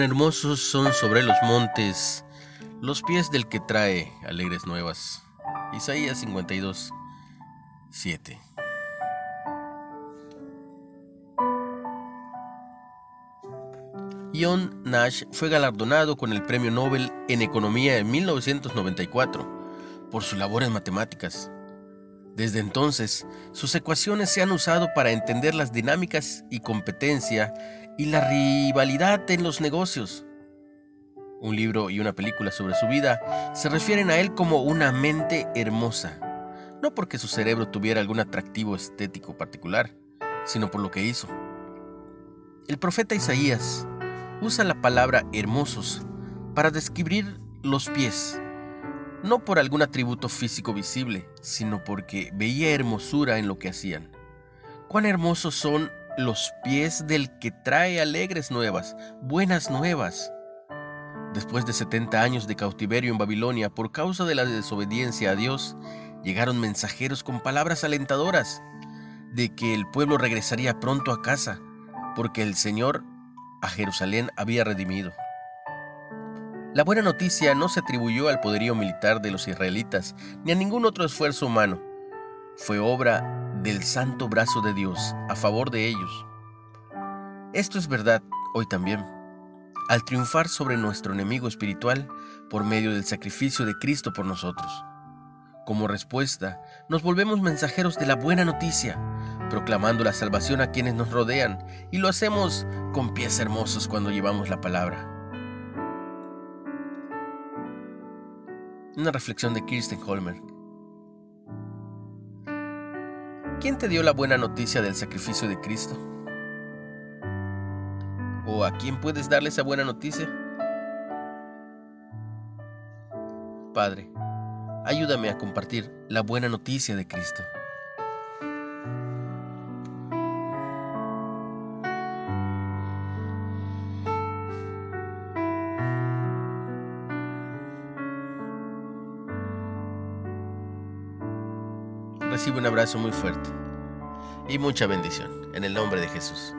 Hermosos son sobre los montes los pies del que trae alegres nuevas. Isaías 52, 7. John Nash fue galardonado con el Premio Nobel en Economía en 1994 por su labor en matemáticas. Desde entonces, sus ecuaciones se han usado para entender las dinámicas y competencia y la rivalidad en los negocios. Un libro y una película sobre su vida se refieren a él como una mente hermosa, no porque su cerebro tuviera algún atractivo estético particular, sino por lo que hizo. El profeta Isaías usa la palabra hermosos para describir los pies, no por algún atributo físico visible, sino porque veía hermosura en lo que hacían. Cuán hermosos son los pies del que trae alegres nuevas, buenas nuevas. Después de 70 años de cautiverio en Babilonia por causa de la desobediencia a Dios, llegaron mensajeros con palabras alentadoras de que el pueblo regresaría pronto a casa, porque el Señor a Jerusalén había redimido. La buena noticia no se atribuyó al poderío militar de los israelitas ni a ningún otro esfuerzo humano. Fue obra del santo brazo de Dios a favor de ellos. Esto es verdad hoy también. Al triunfar sobre nuestro enemigo espiritual por medio del sacrificio de Cristo por nosotros. Como respuesta, nos volvemos mensajeros de la buena noticia, proclamando la salvación a quienes nos rodean, y lo hacemos con pies hermosos cuando llevamos la palabra. Una reflexión de Kirsten Holmer. ¿Quién te dio la buena noticia del sacrificio de Cristo? ¿O a quién puedes darle esa buena noticia? Padre, ayúdame a compartir la buena noticia de Cristo. Recibe un abrazo muy fuerte y mucha bendición en el nombre de Jesús.